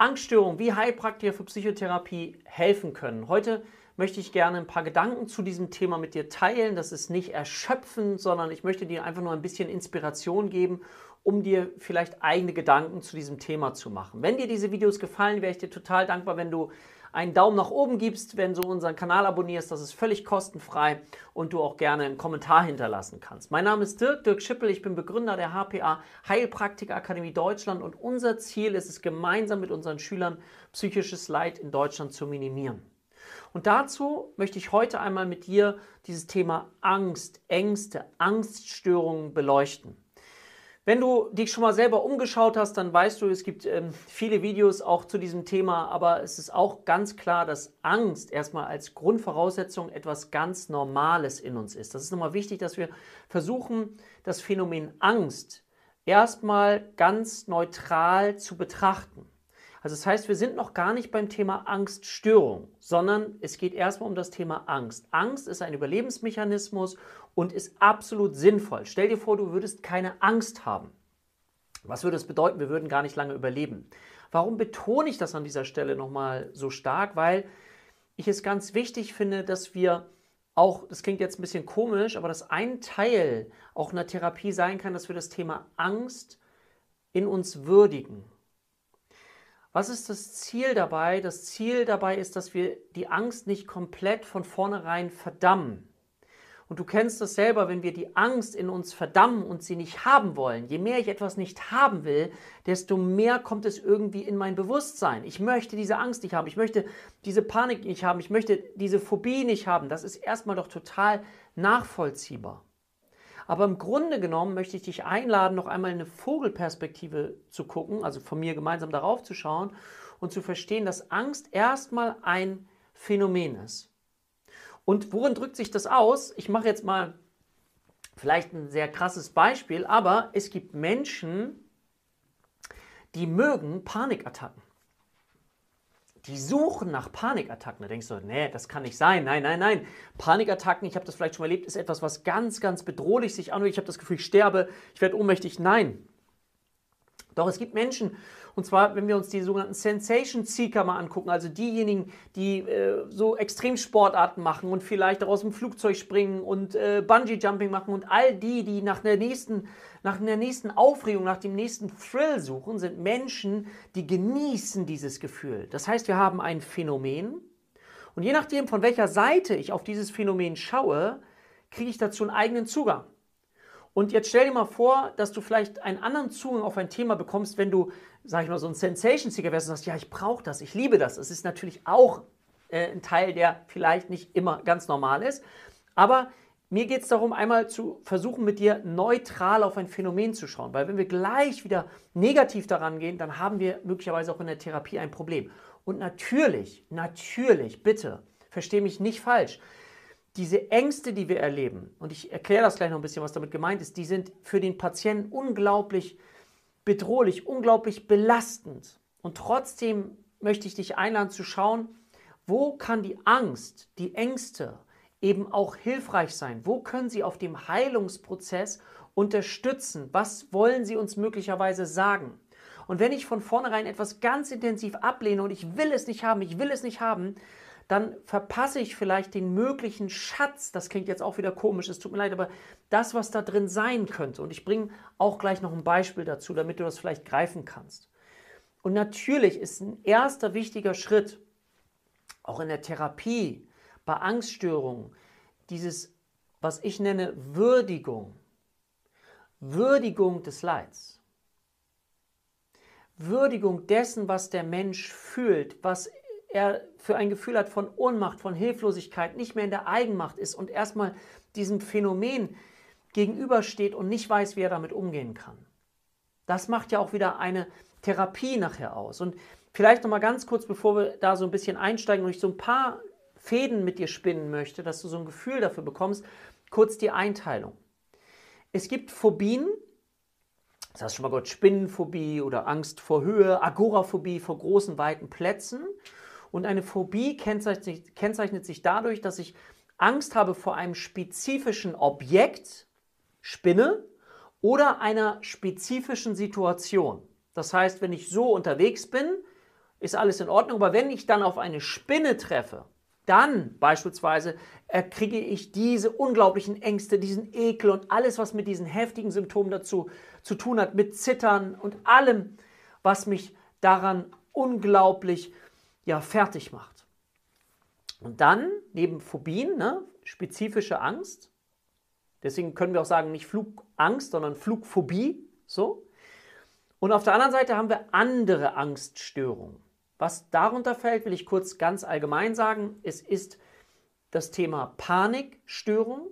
Angststörungen wie Heilpraktiker für Psychotherapie helfen können. Heute möchte ich gerne ein paar Gedanken zu diesem Thema mit dir teilen. Das ist nicht erschöpfend, sondern ich möchte dir einfach nur ein bisschen Inspiration geben, um dir vielleicht eigene Gedanken zu diesem Thema zu machen. Wenn dir diese Videos gefallen, wäre ich dir total dankbar, wenn du einen Daumen nach oben gibst, wenn du unseren Kanal abonnierst. Das ist völlig kostenfrei und du auch gerne einen Kommentar hinterlassen kannst. Mein Name ist Dirk, Dirk Schippel. Ich bin Begründer der HPA Heilpraktiker Akademie Deutschland und unser Ziel ist es, gemeinsam mit unseren Schülern psychisches Leid in Deutschland zu minimieren. Und dazu möchte ich heute einmal mit dir dieses Thema Angst, Ängste, Angststörungen beleuchten. Wenn du dich schon mal selber umgeschaut hast, dann weißt du, es gibt ähm, viele Videos auch zu diesem Thema, aber es ist auch ganz klar, dass Angst erstmal als Grundvoraussetzung etwas ganz Normales in uns ist. Das ist nochmal wichtig, dass wir versuchen, das Phänomen Angst erstmal ganz neutral zu betrachten. Also das heißt, wir sind noch gar nicht beim Thema Angststörung, sondern es geht erstmal um das Thema Angst. Angst ist ein Überlebensmechanismus und ist absolut sinnvoll. Stell dir vor, du würdest keine Angst haben. Was würde das bedeuten? Wir würden gar nicht lange überleben. Warum betone ich das an dieser Stelle nochmal so stark? Weil ich es ganz wichtig finde, dass wir auch, das klingt jetzt ein bisschen komisch, aber dass ein Teil auch einer Therapie sein kann, dass wir das Thema Angst in uns würdigen. Was ist das Ziel dabei? Das Ziel dabei ist, dass wir die Angst nicht komplett von vornherein verdammen. Und du kennst das selber, wenn wir die Angst in uns verdammen und sie nicht haben wollen. Je mehr ich etwas nicht haben will, desto mehr kommt es irgendwie in mein Bewusstsein. Ich möchte diese Angst nicht haben, ich möchte diese Panik nicht haben, ich möchte diese Phobie nicht haben. Das ist erstmal doch total nachvollziehbar. Aber im Grunde genommen möchte ich dich einladen, noch einmal eine Vogelperspektive zu gucken, also von mir gemeinsam darauf zu schauen und zu verstehen, dass Angst erstmal ein Phänomen ist. Und worin drückt sich das aus? Ich mache jetzt mal vielleicht ein sehr krasses Beispiel, aber es gibt Menschen, die mögen Panikattacken die suchen nach Panikattacken. Da denkst du, nee, das kann nicht sein. Nein, nein, nein. Panikattacken, ich habe das vielleicht schon erlebt, ist etwas, was ganz, ganz bedrohlich sich anhört. Ich habe das Gefühl, ich sterbe, ich werde ohnmächtig. Nein. Doch es gibt Menschen, und zwar, wenn wir uns die sogenannten Sensation Seeker mal angucken, also diejenigen, die äh, so Extremsportarten machen und vielleicht auch aus dem Flugzeug springen und äh, Bungee Jumping machen und all die, die nach der nächsten nach der nächsten Aufregung, nach dem nächsten Thrill suchen, sind Menschen, die genießen dieses Gefühl. Das heißt, wir haben ein Phänomen und je nachdem, von welcher Seite ich auf dieses Phänomen schaue, kriege ich dazu einen eigenen Zugang. Und jetzt stell dir mal vor, dass du vielleicht einen anderen Zugang auf ein Thema bekommst, wenn du, sag ich mal, so ein Sensation-Seeker wärst und sagst, ja, ich brauche das, ich liebe das. Es ist natürlich auch äh, ein Teil, der vielleicht nicht immer ganz normal ist. Aber mir geht es darum, einmal zu versuchen, mit dir neutral auf ein Phänomen zu schauen. Weil wenn wir gleich wieder negativ daran gehen, dann haben wir möglicherweise auch in der Therapie ein Problem. Und natürlich, natürlich, bitte, verstehe mich nicht falsch, diese Ängste, die wir erleben, und ich erkläre das gleich noch ein bisschen, was damit gemeint ist, die sind für den Patienten unglaublich bedrohlich, unglaublich belastend. Und trotzdem möchte ich dich einladen zu schauen, wo kann die Angst, die Ängste, eben auch hilfreich sein? Wo können Sie auf dem Heilungsprozess unterstützen? Was wollen Sie uns möglicherweise sagen? Und wenn ich von vornherein etwas ganz intensiv ablehne und ich will es nicht haben, ich will es nicht haben, dann verpasse ich vielleicht den möglichen Schatz. Das klingt jetzt auch wieder komisch, es tut mir leid, aber das, was da drin sein könnte. Und ich bringe auch gleich noch ein Beispiel dazu, damit du das vielleicht greifen kannst. Und natürlich ist ein erster wichtiger Schritt, auch in der Therapie, bei Angststörungen dieses, was ich nenne, Würdigung. Würdigung des Leids. Würdigung dessen, was der Mensch fühlt, was er für ein Gefühl hat von Ohnmacht, von Hilflosigkeit, nicht mehr in der Eigenmacht ist und erstmal diesem Phänomen gegenübersteht und nicht weiß, wie er damit umgehen kann. Das macht ja auch wieder eine Therapie nachher aus. Und vielleicht noch mal ganz kurz, bevor wir da so ein bisschen einsteigen und ich so ein paar Fäden mit dir spinnen möchte, dass du so ein Gefühl dafür bekommst, kurz die Einteilung. Es gibt Phobien, das hast du schon mal gehört, Spinnenphobie oder Angst vor Höhe, Agoraphobie vor großen, weiten Plätzen. Und eine Phobie kennzeichnet sich, kennzeichnet sich dadurch, dass ich Angst habe vor einem spezifischen Objekt, Spinne, oder einer spezifischen Situation. Das heißt, wenn ich so unterwegs bin, ist alles in Ordnung. Aber wenn ich dann auf eine Spinne treffe, dann beispielsweise äh, kriege ich diese unglaublichen Ängste, diesen Ekel und alles, was mit diesen heftigen Symptomen dazu zu tun hat, mit Zittern und allem, was mich daran unglaublich ja, fertig macht. Und dann, neben Phobien, ne, spezifische Angst, deswegen können wir auch sagen, nicht Flugangst, sondern Flugphobie, so. Und auf der anderen Seite haben wir andere Angststörungen. Was darunter fällt, will ich kurz ganz allgemein sagen. Es ist das Thema Panikstörung.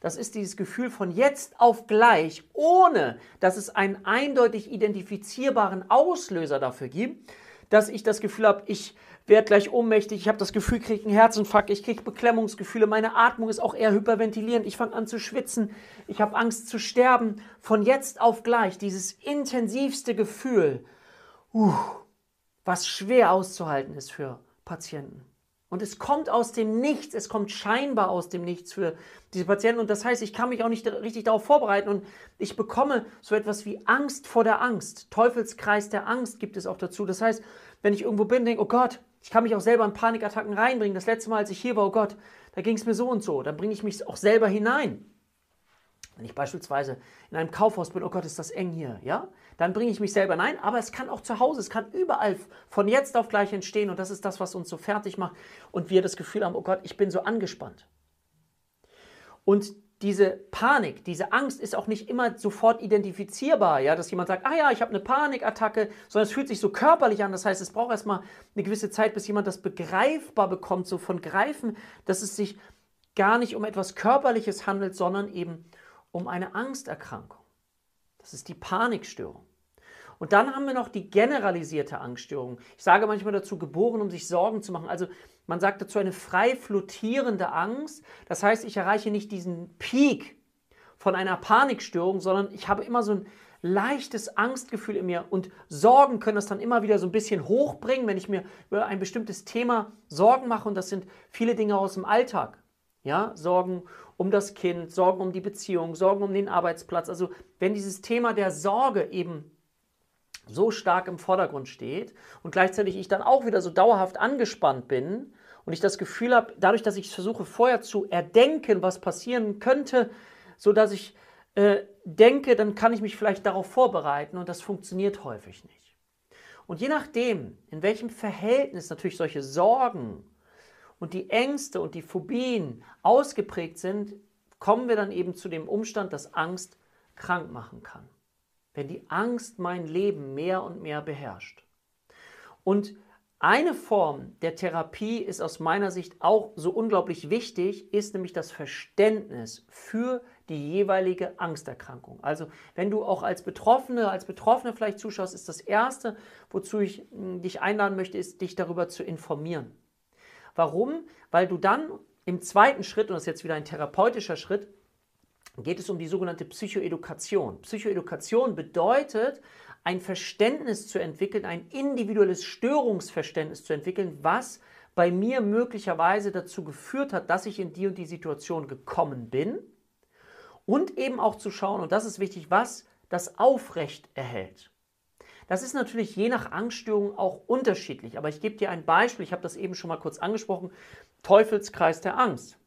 Das ist dieses Gefühl von jetzt auf gleich, ohne dass es einen eindeutig identifizierbaren Auslöser dafür gibt, dass ich das Gefühl habe, ich werde gleich ohnmächtig, ich habe das Gefühl, ich kriege einen Herzinfarkt, ich kriege Beklemmungsgefühle, meine Atmung ist auch eher hyperventilierend, ich fange an zu schwitzen, ich habe Angst zu sterben. Von jetzt auf gleich dieses intensivste Gefühl, uh, was schwer auszuhalten ist für Patienten. Und es kommt aus dem Nichts, es kommt scheinbar aus dem Nichts für diese Patienten. Und das heißt, ich kann mich auch nicht richtig darauf vorbereiten und ich bekomme so etwas wie Angst vor der Angst. Teufelskreis der Angst gibt es auch dazu. Das heißt, wenn ich irgendwo bin, denke, oh Gott, ich kann mich auch selber in Panikattacken reinbringen. Das letzte Mal, als ich hier war, oh Gott, da ging es mir so und so. Dann bringe ich mich auch selber hinein. Wenn ich beispielsweise in einem Kaufhaus bin, oh Gott, ist das eng hier, ja? Dann bringe ich mich selber hinein, aber es kann auch zu Hause, es kann überall von jetzt auf gleich entstehen und das ist das, was uns so fertig macht und wir das Gefühl haben, oh Gott, ich bin so angespannt. Und diese Panik, diese Angst ist auch nicht immer sofort identifizierbar, ja, dass jemand sagt, ah ja, ich habe eine Panikattacke, sondern es fühlt sich so körperlich an. Das heißt, es braucht erstmal eine gewisse Zeit, bis jemand das begreifbar bekommt, so von Greifen, dass es sich gar nicht um etwas Körperliches handelt, sondern eben um eine Angsterkrankung. Das ist die Panikstörung. Und dann haben wir noch die generalisierte Angststörung. Ich sage manchmal dazu, geboren, um sich Sorgen zu machen. Also man sagt dazu eine frei flottierende Angst. Das heißt, ich erreiche nicht diesen Peak von einer Panikstörung, sondern ich habe immer so ein leichtes Angstgefühl in mir und Sorgen können das dann immer wieder so ein bisschen hochbringen, wenn ich mir über ein bestimmtes Thema Sorgen mache und das sind viele Dinge aus dem Alltag. Ja, Sorgen um das Kind, Sorgen um die Beziehung, Sorgen um den Arbeitsplatz. Also wenn dieses Thema der Sorge eben so stark im Vordergrund steht und gleichzeitig ich dann auch wieder so dauerhaft angespannt bin und ich das Gefühl habe, dadurch, dass ich versuche vorher zu erdenken, was passieren könnte, so dass ich äh, denke, dann kann ich mich vielleicht darauf vorbereiten und das funktioniert häufig nicht. Und je nachdem, in welchem Verhältnis natürlich solche Sorgen und die Ängste und die Phobien ausgeprägt sind, kommen wir dann eben zu dem Umstand, dass Angst krank machen kann. Wenn die Angst mein Leben mehr und mehr beherrscht. Und eine Form der Therapie ist aus meiner Sicht auch so unglaublich wichtig, ist nämlich das Verständnis für die jeweilige Angsterkrankung. Also wenn du auch als Betroffene, als Betroffene vielleicht zuschaust, ist das Erste, wozu ich hm, dich einladen möchte, ist, dich darüber zu informieren. Warum? Weil du dann im zweiten Schritt, und das ist jetzt wieder ein therapeutischer Schritt, geht es um die sogenannte Psychoedukation. Psychoedukation bedeutet, ein Verständnis zu entwickeln, ein individuelles Störungsverständnis zu entwickeln, was bei mir möglicherweise dazu geführt hat, dass ich in die und die Situation gekommen bin. Und eben auch zu schauen, und das ist wichtig, was das aufrecht erhält. Das ist natürlich je nach Angststörung auch unterschiedlich, aber ich gebe dir ein Beispiel, ich habe das eben schon mal kurz angesprochen, Teufelskreis der Angst.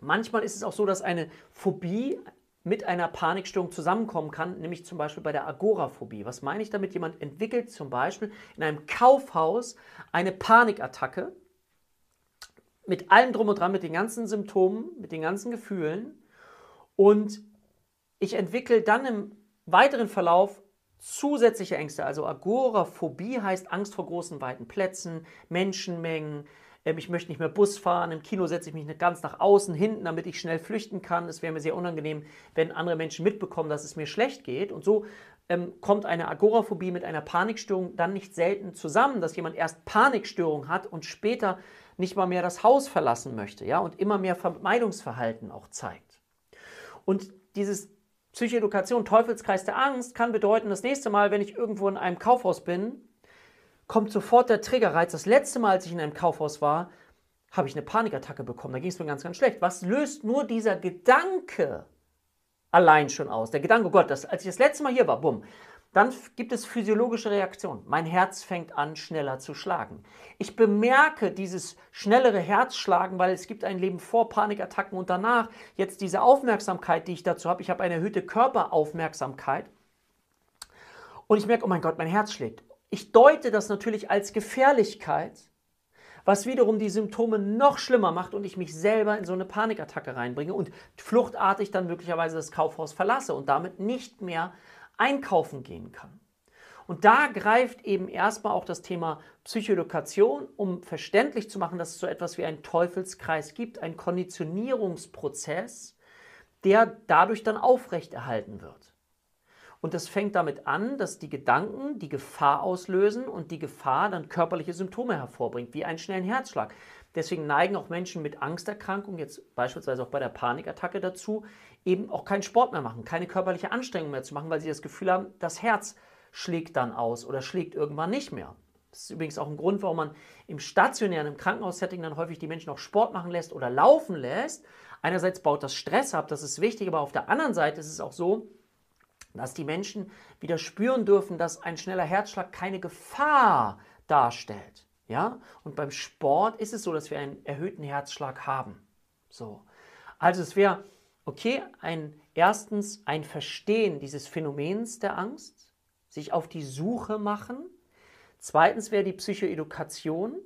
Manchmal ist es auch so, dass eine Phobie mit einer Panikstörung zusammenkommen kann, nämlich zum Beispiel bei der Agoraphobie. Was meine ich damit? Jemand entwickelt zum Beispiel in einem Kaufhaus eine Panikattacke mit allem drum und dran, mit den ganzen Symptomen, mit den ganzen Gefühlen und ich entwickle dann im weiteren Verlauf zusätzliche Ängste. Also Agoraphobie heißt Angst vor großen, weiten Plätzen, Menschenmengen. Ähm, ich möchte nicht mehr Bus fahren. Im Kino setze ich mich ganz nach außen, hinten, damit ich schnell flüchten kann. Es wäre mir sehr unangenehm, wenn andere Menschen mitbekommen, dass es mir schlecht geht. Und so ähm, kommt eine Agoraphobie mit einer Panikstörung dann nicht selten zusammen, dass jemand erst Panikstörung hat und später nicht mal mehr das Haus verlassen möchte, ja, und immer mehr Vermeidungsverhalten auch zeigt. Und dieses Psychoedukation, Teufelskreis der Angst, kann bedeuten, das nächste Mal, wenn ich irgendwo in einem Kaufhaus bin, kommt sofort der Triggerreiz. Das letzte Mal, als ich in einem Kaufhaus war, habe ich eine Panikattacke bekommen. Da ging es mir ganz, ganz schlecht. Was löst nur dieser Gedanke allein schon aus? Der Gedanke, oh Gott, das, als ich das letzte Mal hier war, bumm, dann gibt es physiologische Reaktionen. Mein Herz fängt an, schneller zu schlagen. Ich bemerke dieses schnellere Herzschlagen, weil es gibt ein Leben vor Panikattacken und danach. Jetzt diese Aufmerksamkeit, die ich dazu habe. Ich habe eine erhöhte Körperaufmerksamkeit. Und ich merke, oh mein Gott, mein Herz schlägt. Ich deute das natürlich als Gefährlichkeit, was wiederum die Symptome noch schlimmer macht und ich mich selber in so eine Panikattacke reinbringe und fluchtartig dann möglicherweise das Kaufhaus verlasse und damit nicht mehr einkaufen gehen kann. Und da greift eben erstmal auch das Thema Psychoedukation, um verständlich zu machen, dass es so etwas wie einen Teufelskreis gibt, ein Konditionierungsprozess, der dadurch dann aufrechterhalten wird. Und das fängt damit an, dass die Gedanken die Gefahr auslösen und die Gefahr dann körperliche Symptome hervorbringt, wie einen schnellen Herzschlag. Deswegen neigen auch Menschen mit Angsterkrankungen, jetzt beispielsweise auch bei der Panikattacke dazu, eben auch keinen Sport mehr machen, keine körperliche Anstrengung mehr zu machen, weil sie das Gefühl haben, das Herz schlägt dann aus oder schlägt irgendwann nicht mehr. Das ist übrigens auch ein Grund, warum man im stationären, im Krankenhaussetting dann häufig die Menschen auch Sport machen lässt oder laufen lässt. Einerseits baut das Stress ab, das ist wichtig, aber auf der anderen Seite ist es auch so, dass die Menschen wieder spüren dürfen, dass ein schneller Herzschlag keine Gefahr darstellt. Ja? Und beim Sport ist es so, dass wir einen erhöhten Herzschlag haben. So. Also es wäre okay, ein erstens ein Verstehen dieses Phänomens der Angst, sich auf die Suche machen. Zweitens wäre die Psychoedukation.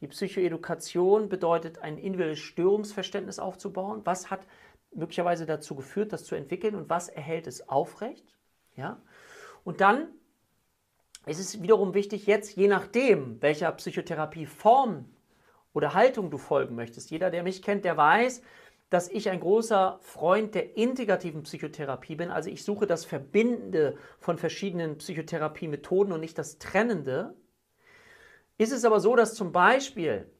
Die Psychoedukation bedeutet, ein individuelles Störungsverständnis aufzubauen. Was hat möglicherweise dazu geführt, das zu entwickeln und was erhält es aufrecht? Ja? Und dann ist es wiederum wichtig, jetzt je nachdem, welcher Psychotherapieform oder Haltung du folgen möchtest. Jeder, der mich kennt, der weiß, dass ich ein großer Freund der integrativen Psychotherapie bin. Also ich suche das Verbindende von verschiedenen Psychotherapiemethoden und nicht das Trennende. Ist es aber so, dass zum Beispiel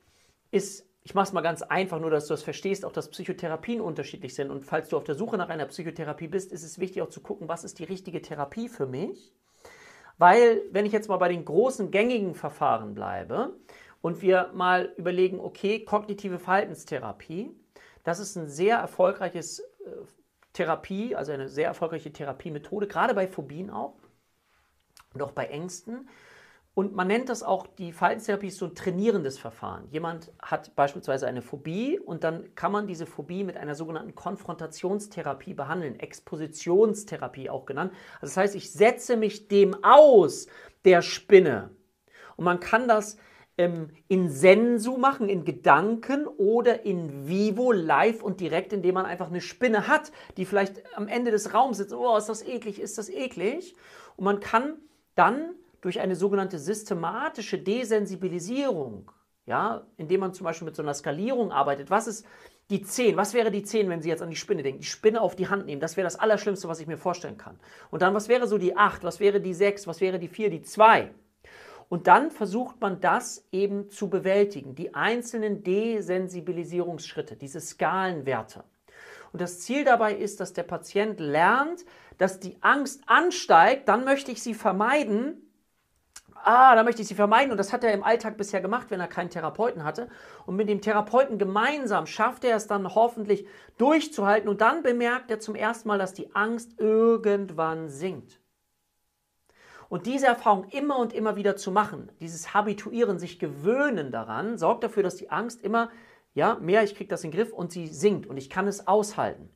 ist ich mache es mal ganz einfach, nur dass du das verstehst, auch dass Psychotherapien unterschiedlich sind. Und falls du auf der Suche nach einer Psychotherapie bist, ist es wichtig auch zu gucken, was ist die richtige Therapie für mich. Weil, wenn ich jetzt mal bei den großen gängigen Verfahren bleibe und wir mal überlegen, okay, kognitive Verhaltenstherapie, das ist ein sehr erfolgreiches äh, Therapie, also eine sehr erfolgreiche Therapiemethode, gerade bei Phobien auch und auch bei Ängsten. Und man nennt das auch, die Verhaltenstherapie so ein trainierendes Verfahren. Jemand hat beispielsweise eine Phobie und dann kann man diese Phobie mit einer sogenannten Konfrontationstherapie behandeln, Expositionstherapie auch genannt. Also das heißt, ich setze mich dem aus, der Spinne. Und man kann das ähm, in Sensu machen, in Gedanken oder in vivo, live und direkt, indem man einfach eine Spinne hat, die vielleicht am Ende des Raums sitzt. Oh, ist das eklig, ist das eklig? Und man kann dann durch eine sogenannte systematische Desensibilisierung, ja, indem man zum Beispiel mit so einer Skalierung arbeitet. Was ist die 10? Was wäre die 10, wenn Sie jetzt an die Spinne denken? Die Spinne auf die Hand nehmen, das wäre das Allerschlimmste, was ich mir vorstellen kann. Und dann, was wäre so die 8? Was wäre die 6? Was wäre die 4? Die 2? Und dann versucht man das eben zu bewältigen, die einzelnen Desensibilisierungsschritte, diese Skalenwerte. Und das Ziel dabei ist, dass der Patient lernt, dass die Angst ansteigt, dann möchte ich sie vermeiden ah, da möchte ich sie vermeiden. Und das hat er im Alltag bisher gemacht, wenn er keinen Therapeuten hatte. Und mit dem Therapeuten gemeinsam schafft er es dann hoffentlich durchzuhalten. Und dann bemerkt er zum ersten Mal, dass die Angst irgendwann sinkt. Und diese Erfahrung immer und immer wieder zu machen, dieses Habituieren, sich gewöhnen daran, sorgt dafür, dass die Angst immer, ja, mehr, ich kriege das in den Griff und sie sinkt und ich kann es aushalten.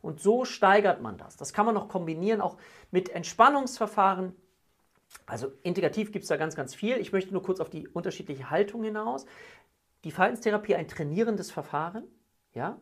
Und so steigert man das. Das kann man noch kombinieren, auch mit Entspannungsverfahren, also integrativ gibt es da ganz, ganz viel. Ich möchte nur kurz auf die unterschiedliche Haltung hinaus. Die Verhaltenstherapie ein trainierendes Verfahren, ja.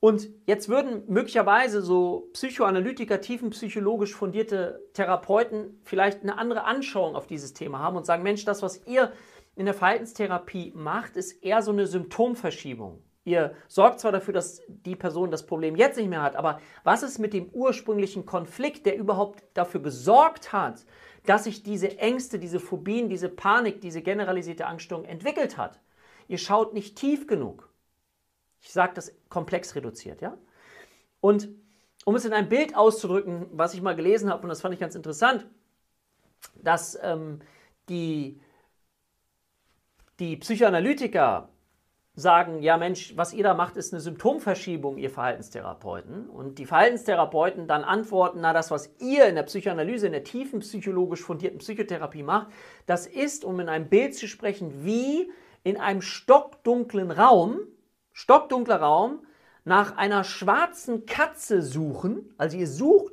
Und jetzt würden möglicherweise so Psychoanalytiker, tiefenpsychologisch fundierte Therapeuten vielleicht eine andere Anschauung auf dieses Thema haben und sagen, Mensch, das, was ihr in der Verhaltenstherapie macht, ist eher so eine Symptomverschiebung. Ihr sorgt zwar dafür, dass die Person das Problem jetzt nicht mehr hat, aber was ist mit dem ursprünglichen Konflikt, der überhaupt dafür gesorgt hat, dass sich diese Ängste, diese Phobien, diese Panik, diese generalisierte Angststörung entwickelt hat. Ihr schaut nicht tief genug. Ich sage das komplex reduziert, ja? Und um es in ein Bild auszudrücken, was ich mal gelesen habe, und das fand ich ganz interessant, dass ähm, die, die Psychoanalytiker sagen, ja Mensch, was ihr da macht, ist eine Symptomverschiebung, ihr Verhaltenstherapeuten. Und die Verhaltenstherapeuten dann antworten, na das, was ihr in der Psychoanalyse, in der tiefen psychologisch fundierten Psychotherapie macht, das ist, um in einem Bild zu sprechen, wie in einem stockdunklen Raum, stockdunkler Raum, nach einer schwarzen Katze suchen. Also ihr sucht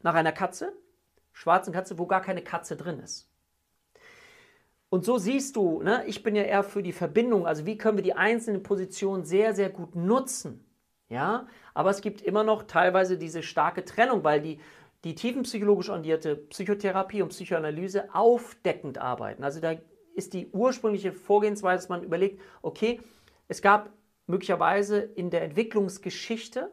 nach einer Katze, schwarzen Katze, wo gar keine Katze drin ist. Und so siehst du, ne, ich bin ja eher für die Verbindung, also wie können wir die einzelnen Positionen sehr, sehr gut nutzen. Ja, aber es gibt immer noch teilweise diese starke Trennung, weil die, die tiefenpsychologisch orientierte Psychotherapie und Psychoanalyse aufdeckend arbeiten. Also da ist die ursprüngliche Vorgehensweise, dass man überlegt, okay, es gab möglicherweise in der Entwicklungsgeschichte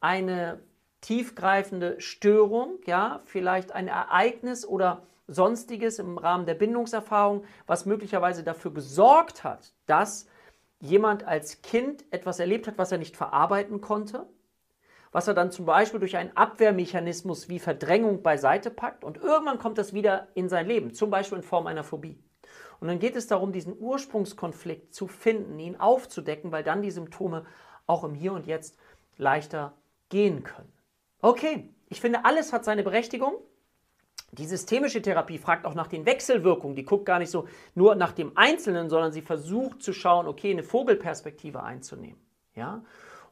eine tiefgreifende Störung, ja, vielleicht ein Ereignis oder Sonstiges im Rahmen der Bindungserfahrung, was möglicherweise dafür gesorgt hat, dass jemand als Kind etwas erlebt hat, was er nicht verarbeiten konnte, was er dann zum Beispiel durch einen Abwehrmechanismus wie Verdrängung beiseite packt und irgendwann kommt das wieder in sein Leben, zum Beispiel in Form einer Phobie. Und dann geht es darum, diesen Ursprungskonflikt zu finden, ihn aufzudecken, weil dann die Symptome auch im Hier und Jetzt leichter gehen können. Okay, ich finde, alles hat seine Berechtigung. Die systemische Therapie fragt auch nach den Wechselwirkungen. Die guckt gar nicht so nur nach dem Einzelnen, sondern sie versucht zu schauen, okay, eine Vogelperspektive einzunehmen. Ja?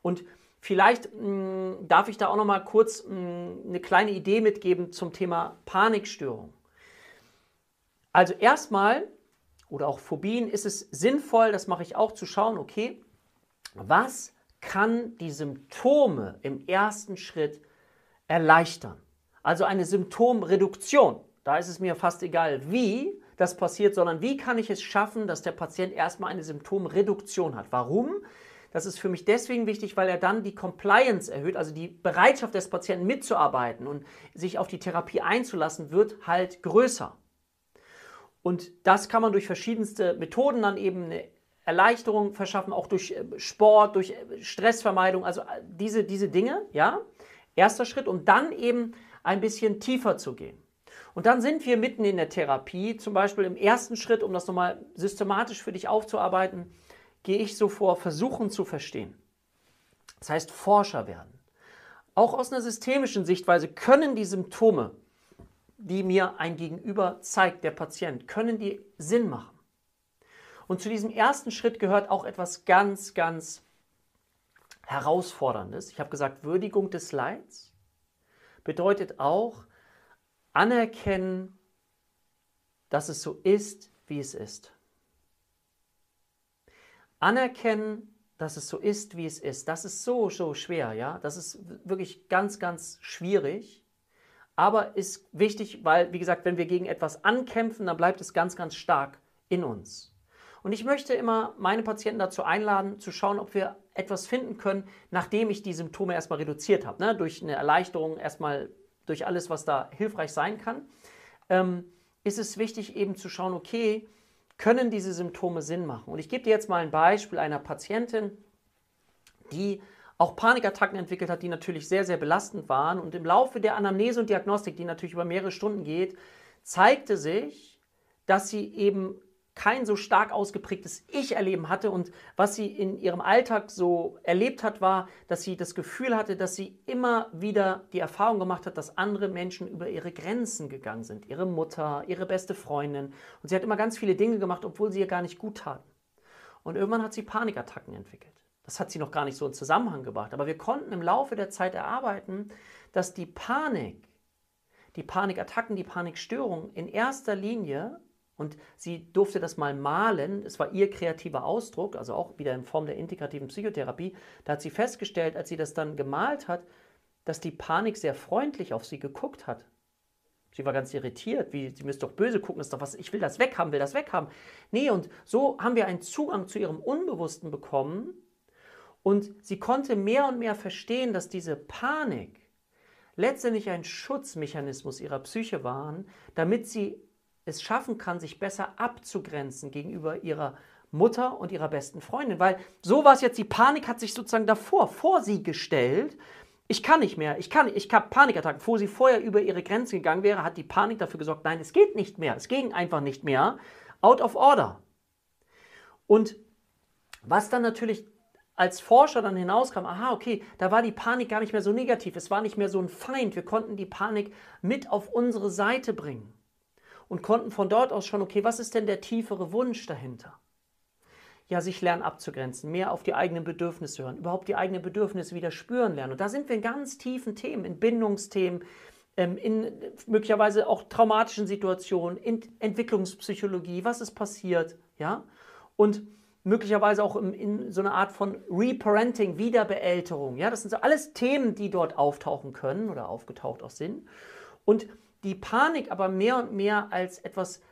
Und vielleicht mh, hm, darf ich da auch noch mal kurz mh, hm, eine kleine Idee mitgeben zum Thema Panikstörung. Also erstmal oder auch Phobien ist es sinnvoll, das mache ich auch, zu schauen, okay, was kann die Symptome im ersten Schritt erleichtern? Also eine Symptomreduktion. Da ist es mir fast egal, wie das passiert, sondern wie kann ich es schaffen, dass der Patient erstmal eine Symptomreduktion hat. Warum? Das ist für mich deswegen wichtig, weil er dann die Compliance erhöht, also die Bereitschaft des Patienten mitzuarbeiten und sich auf die Therapie einzulassen, wird halt größer. Und das kann man durch verschiedenste Methoden dann eben eine Erleichterung verschaffen, auch durch äh, Sport, durch äh, Stressvermeidung, also äh, diese, diese Dinge, ja. Erster Schritt, um dann eben ein bisschen tiefer zu gehen. Und dann sind wir mitten in der Therapie, zum Beispiel im ersten Schritt, um das nochmal systematisch für dich aufzuarbeiten, gehe ich so vor, versuchen zu verstehen. Das heißt, Forscher werden. Auch aus einer systemischen Sichtweise können die Symptome, die mir ein Gegenüber zeigt, der Patient, können die Sinn machen. Und zu diesem ersten Schritt gehört auch etwas ganz, ganz Herausforderndes. Ich habe gesagt, Würdigung des Leids bedeutet auch anerkennen, dass es so ist, wie es ist. Anerkennen, dass es so ist, wie es ist. Das ist so, so schwer, ja. Das ist wirklich ganz, ganz schwierig. Aber ist wichtig, weil, wie gesagt, wenn wir gegen etwas ankämpfen, dann bleibt es ganz, ganz stark in uns. Und ich möchte immer meine Patienten dazu einladen, zu schauen, ob wir etwas finden können, nachdem ich die Symptome erstmal reduziert habe. Ne? Durch eine Erleichterung, erstmal durch alles, was da hilfreich sein kann, ähm, ist es wichtig eben zu schauen, okay, können diese Symptome Sinn machen? Und ich gebe dir jetzt mal ein Beispiel einer Patientin, die auch Panikattacken entwickelt hat, die natürlich sehr, sehr belastend waren. Und im Laufe der Anamnese und Diagnostik, die natürlich über mehrere Stunden geht, zeigte sich, dass sie eben kein so stark ausgeprägtes Ich-Erleben hatte und was sie in ihrem Alltag so erlebt hat, war, dass sie das Gefühl hatte, dass sie immer wieder die Erfahrung gemacht hat, dass andere Menschen über ihre Grenzen gegangen sind. Ihre Mutter, ihre beste Freundin. Und sie hat immer ganz viele Dinge gemacht, obwohl sie ihr gar nicht gut taten. Und irgendwann hat sie Panikattacken entwickelt. Das hat sie noch gar nicht so in Zusammenhang gebracht. Aber wir konnten im Laufe der Zeit erarbeiten, dass die Panik, die Panikattacken, die Panikstörungen in erster Linie und sie durfte das mal malen. Es war ihr kreativer Ausdruck, also auch wieder in Form der integrativen Psychotherapie. Da hat sie festgestellt, als sie das dann gemalt hat, dass die Panik sehr freundlich auf sie geguckt hat. Sie war ganz irritiert, wie sie müsste doch böse gucken, ist doch was, ich will das weghaben, will das weghaben. Nee, und so haben wir einen Zugang zu ihrem Unbewussten bekommen und sie konnte mehr und mehr verstehen, dass diese Panik letztendlich ein Schutzmechanismus ihrer Psyche war, damit sie es schaffen kann, sich besser abzugrenzen gegenüber ihrer Mutter und ihrer besten Freundin. Weil so war es jetzt, die Panik hat sich sozusagen davor, vor sie gestellt. Ich kann nicht mehr, ich kann, ich habe Panikattacken. Bevor sie vorher über ihre Grenzen gegangen wäre, hat die Panik dafür gesorgt, nein, es geht nicht mehr, es ging einfach nicht mehr. Out of order. Und Was dann natürlich als Forscher dann hinauskam, aha, okay, da war die Panik gar nicht mehr so negativ, es war nicht mehr so ein Feind, wir konnten die Panik mit auf unsere Seite bringen und konnten von dort aus schon, okay, was ist denn der tiefere Wunsch dahinter? Ja, sich lernen abzugrenzen, mehr auf die eigenen Bedürfnisse hören, überhaupt die eigenen Bedürfnisse wieder spüren lernen. Und da sind wir in ganz tiefen Themen, in Bindungsthemen, ähm, in möglicherweise auch traumatischen Situationen, in Entwicklungspsychologie, was ist passiert, ja? Und möglicherweise auch in, in so einer Art von Reparenting, Wiederbeälterung. Ja, das sind so alles Themen, die dort auftauchen können oder aufgetaucht auch sind. Und die Panik aber mehr und mehr als etwas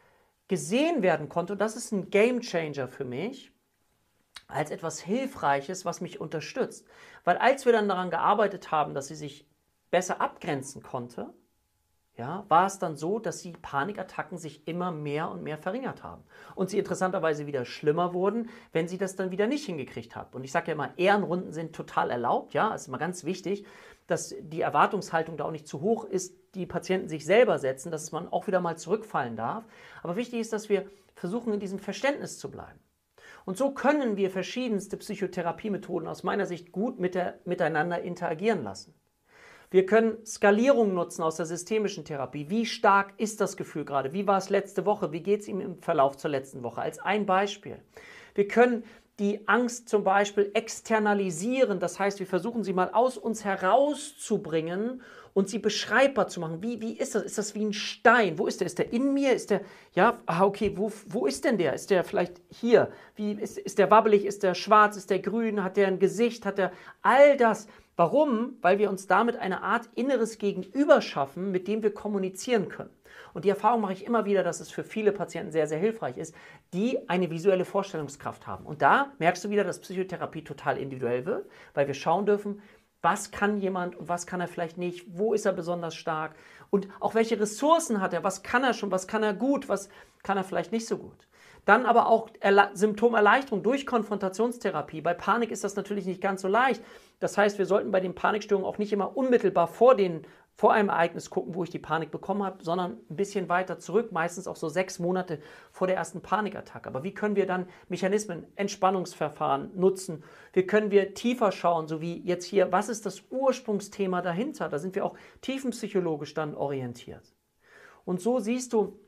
gesehen werden konnte, und das ist ein Game Changer für mich, als etwas Hilfreiches, was mich unterstützt. Weil als wir dann daran gearbeitet haben, dass sie sich besser abgrenzen konnte, ja, war es dann so, dass die Panikattacken sich immer mehr und mehr verringert haben. Und sie interessanterweise wieder schlimmer wurden, wenn sie das dann wieder nicht hingekriegt hat. Und ich sage ja immer, Ehrenrunden sind total erlaubt, ja, ist immer ganz wichtig, dass die Erwartungshaltung da auch nicht zu hoch ist, die Patienten sich selber setzen, dass man auch wieder mal zurückfallen darf. Aber wichtig ist, dass wir versuchen, in diesem Verständnis zu bleiben. Und so können wir verschiedenste Psychotherapiemethoden aus meiner Sicht gut mit der, miteinander interagieren lassen. Wir können Skalierung nutzen aus der systemischen Therapie. Wie stark ist das Gefühl gerade? Wie war es letzte Woche? Wie geht es ihm im Verlauf zur letzten Woche? Als ein Beispiel. Wir können die Angst zum Beispiel externalisieren. Das heißt, wir versuchen sie mal aus uns herauszubringen und sie beschreibbar zu machen. Wie, wie ist das? Ist das wie ein Stein? Wo ist der? Ist der in mir? Ist der, ja, ah, okay, wo, wo ist denn der? Ist der vielleicht hier? Wie, ist, ist der wabbelig? Ist der schwarz? Ist der grün? Hat der ein Gesicht? Hat der all das? Warum? Weil wir uns damit eine Art inneres Gegenüber schaffen, mit dem wir kommunizieren können. Und die Erfahrung mache ich immer wieder, dass es für viele Patienten sehr, sehr hilfreich ist, die eine visuelle Vorstellungskraft haben. Und da merkst du wieder, dass Psychotherapie total individuell wird, weil wir schauen dürfen, was kann jemand und was kann er vielleicht nicht, wo ist er besonders stark und auch welche Ressourcen hat er, was kann er schon, was kann er gut, was kann er vielleicht nicht so gut. Dann aber auch Symptomerleichterung durch Konfrontationstherapie. Bei Panik ist das natürlich nicht ganz so leicht. Das heißt, wir sollten bei den Panikstörungen auch nicht immer unmittelbar vor, den, vor einem Ereignis gucken, wo ich die Panik bekommen habe, sondern ein bisschen weiter zurück, meistens auch so sechs Monate vor der ersten Panikattacke. Aber wie können wir dann Mechanismen, Entspannungsverfahren nutzen? Wie können wir tiefer schauen, so wie jetzt hier, was ist das Ursprungsthema dahinter? Da sind wir auch tiefenpsychologisch dann orientiert. Und so siehst du,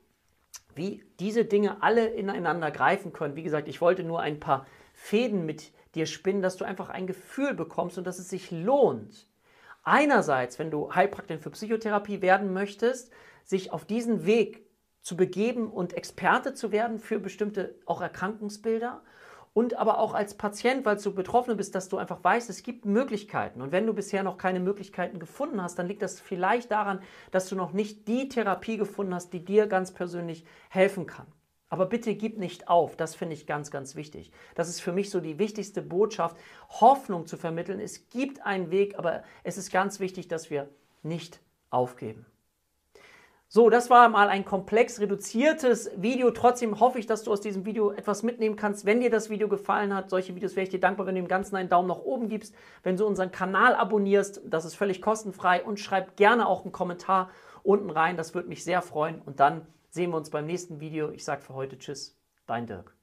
wie diese Dinge alle ineinander greifen können. Wie gesagt, ich wollte nur ein paar Fäden mit dir spinnen, dass du einfach ein Gefühl bekommst und dass es sich lohnt. Einerseits, wenn du Heilpraktiker für Psychotherapie werden möchtest, sich auf diesen Weg zu begeben und Experte zu werden für bestimmte auch Erkrankungsbilder und aber auch als Patient, weil du betroffen bist, dass du einfach weißt, es gibt Möglichkeiten. Und wenn du bisher noch keine Möglichkeiten gefunden hast, dann liegt das vielleicht daran, dass du noch nicht die Therapie gefunden hast, die dir ganz persönlich helfen kann. Aber bitte gib nicht auf, das finde ich ganz, ganz wichtig. Das ist für mich so die wichtigste Botschaft, Hoffnung zu vermitteln. Es gibt einen Weg, aber es ist ganz wichtig, dass wir nicht aufgeben. So, das war mal ein komplex reduziertes Video. Trotzdem hoffe ich, dass du aus diesem Video etwas mitnehmen kannst. Wenn dir das Video gefallen hat, solche Videos wäre ich dir dankbar, wenn du dem Ganzen einen Daumen nach oben gibst, wenn du unseren Kanal abonnierst. Das ist völlig kostenfrei und schreib gerne auch einen Kommentar unten rein. Das würde mich sehr freuen. Und dann sehen wir uns beim nächsten Video. Ich sage für heute Tschüss, dein Dirk.